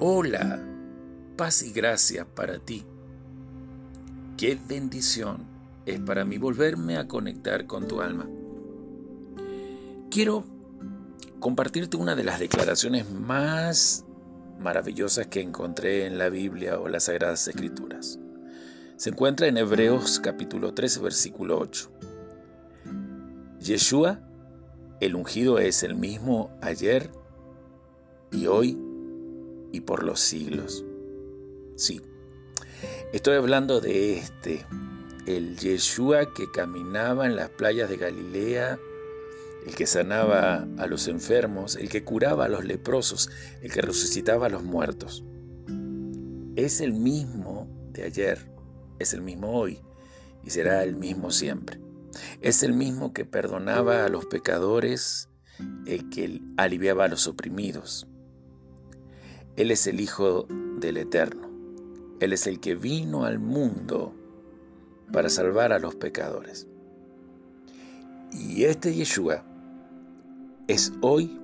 Hola, paz y gracia para ti. Qué bendición es para mí volverme a conectar con tu alma. Quiero compartirte una de las declaraciones más maravillosas que encontré en la Biblia o las Sagradas Escrituras. Se encuentra en Hebreos capítulo 13, versículo 8. Yeshua, el ungido, es el mismo ayer y hoy y por los siglos. Sí, estoy hablando de este, el Yeshua que caminaba en las playas de Galilea, el que sanaba a los enfermos, el que curaba a los leprosos, el que resucitaba a los muertos. Es el mismo de ayer, es el mismo hoy y será el mismo siempre. Es el mismo que perdonaba a los pecadores, el que aliviaba a los oprimidos, él es el Hijo del Eterno. Él es el que vino al mundo para salvar a los pecadores. Y este Yeshua es hoy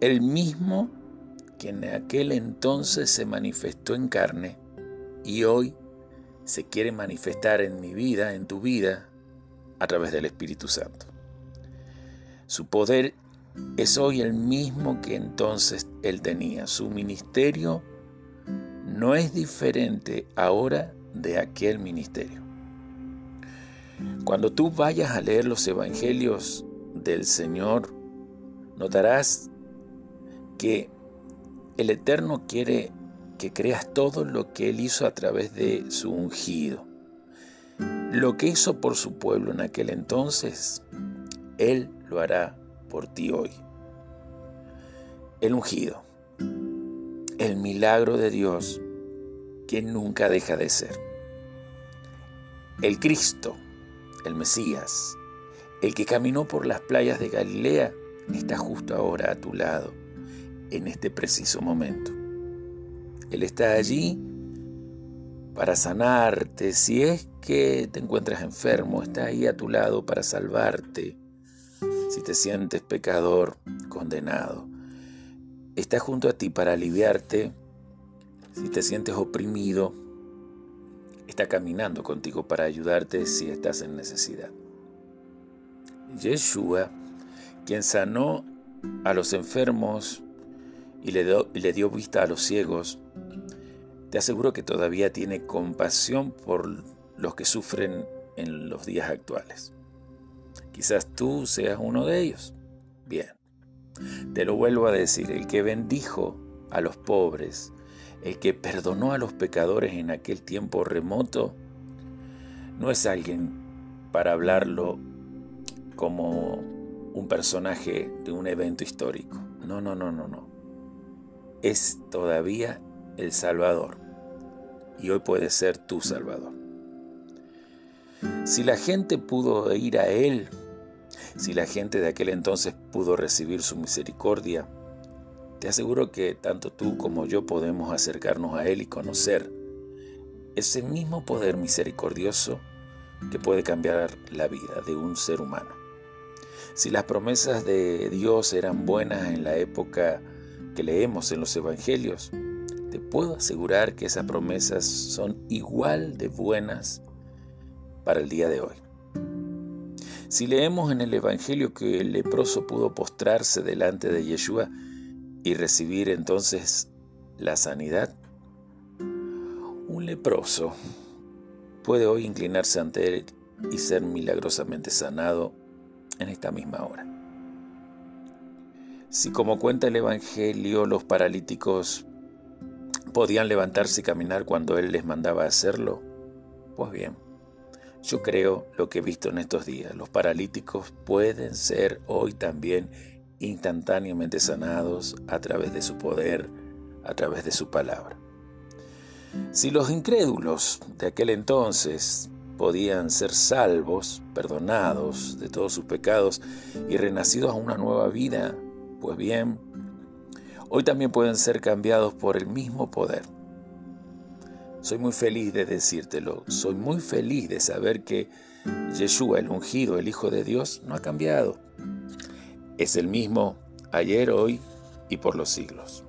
el mismo que en aquel entonces se manifestó en carne y hoy se quiere manifestar en mi vida, en tu vida, a través del Espíritu Santo. Su poder es hoy el mismo que entonces él tenía. Su ministerio no es diferente ahora de aquel ministerio. Cuando tú vayas a leer los evangelios del Señor, notarás que el Eterno quiere que creas todo lo que Él hizo a través de su ungido. Lo que hizo por su pueblo en aquel entonces, Él lo hará por ti hoy. El ungido, el milagro de Dios que nunca deja de ser. El Cristo, el Mesías, el que caminó por las playas de Galilea, está justo ahora a tu lado, en este preciso momento. Él está allí para sanarte. Si es que te encuentras enfermo, está ahí a tu lado para salvarte, si te sientes pecador, condenado. Está junto a ti para aliviarte. Si te sientes oprimido, está caminando contigo para ayudarte si estás en necesidad. Yeshua, quien sanó a los enfermos y le, y le dio vista a los ciegos, te aseguro que todavía tiene compasión por los que sufren en los días actuales. Quizás tú seas uno de ellos. Bien, te lo vuelvo a decir, el que bendijo a los pobres, el que perdonó a los pecadores en aquel tiempo remoto, no es alguien para hablarlo como un personaje de un evento histórico. No, no, no, no, no. Es todavía el Salvador. Y hoy puede ser tu Salvador. Si la gente pudo ir a Él si la gente de aquel entonces pudo recibir su misericordia, te aseguro que tanto tú como yo podemos acercarnos a Él y conocer ese mismo poder misericordioso que puede cambiar la vida de un ser humano. Si las promesas de Dios eran buenas en la época que leemos en los Evangelios, te puedo asegurar que esas promesas son igual de buenas para el día de hoy. Si leemos en el Evangelio que el leproso pudo postrarse delante de Yeshua y recibir entonces la sanidad, un leproso puede hoy inclinarse ante él y ser milagrosamente sanado en esta misma hora. Si como cuenta el Evangelio los paralíticos podían levantarse y caminar cuando Él les mandaba hacerlo, pues bien, yo creo lo que he visto en estos días. Los paralíticos pueden ser hoy también instantáneamente sanados a través de su poder, a través de su palabra. Si los incrédulos de aquel entonces podían ser salvos, perdonados de todos sus pecados y renacidos a una nueva vida, pues bien, hoy también pueden ser cambiados por el mismo poder soy muy feliz de decírtelo, soy muy feliz de saber que Yeshua, el ungido, el Hijo de Dios, no ha cambiado. Es el mismo ayer, hoy y por los siglos.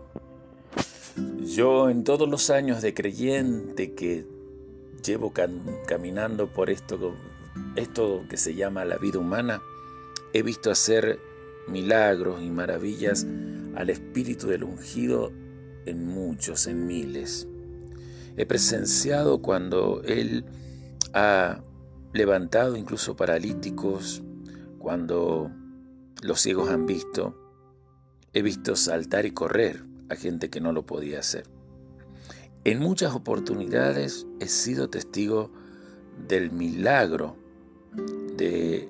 Yo en todos los años de creyente que llevo caminando por esto, esto que se llama la vida humana, he visto hacer milagros y maravillas al espíritu del ungido en muchos, en miles. He presenciado cuando Él ha levantado incluso paralíticos, cuando los ciegos han visto. He visto saltar y correr a gente que no lo podía hacer. En muchas oportunidades he sido testigo del milagro de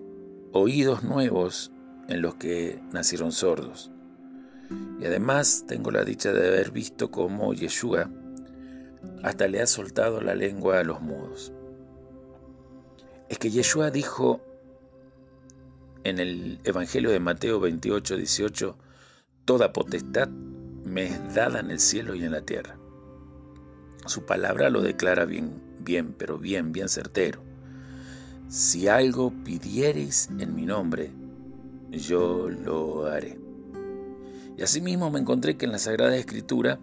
oídos nuevos en los que nacieron sordos. Y además tengo la dicha de haber visto cómo Yeshua hasta le ha soltado la lengua a los mudos. Es que Yeshua dijo en el Evangelio de Mateo 28, 18, Toda potestad me es dada en el cielo y en la tierra. Su palabra lo declara bien, bien, pero bien, bien certero. Si algo pidiereis en mi nombre, yo lo haré. Y asimismo me encontré que en la Sagrada Escritura,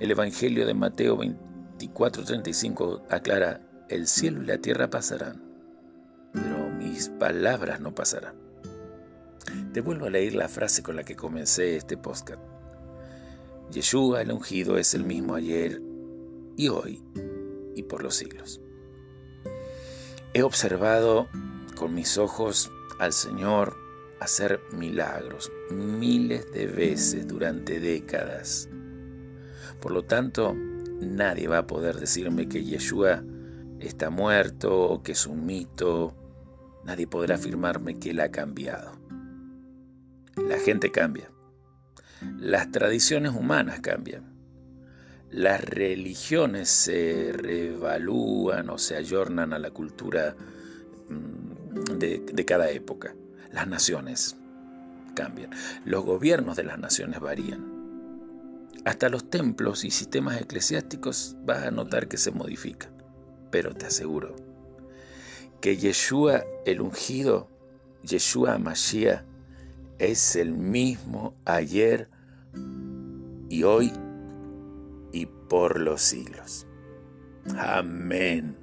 el Evangelio de Mateo 24, 35 aclara, el cielo y la tierra pasarán, pero mis palabras no pasarán. Te vuelvo a leer la frase con la que comencé este podcast. Yeshua el ungido es el mismo ayer y hoy y por los siglos. He observado con mis ojos al Señor hacer milagros miles de veces durante décadas. Por lo tanto, nadie va a poder decirme que Yeshua está muerto o que es un mito. Nadie podrá afirmarme que él ha cambiado. La gente cambia. Las tradiciones humanas cambian. Las religiones se reevalúan o se ayornan a la cultura mm, de, de cada época. Las naciones cambian. Los gobiernos de las naciones varían. Hasta los templos y sistemas eclesiásticos vas a notar que se modifican. Pero te aseguro que Yeshua el ungido, Yeshua Mashiach, es el mismo ayer y hoy y por los siglos. Amén.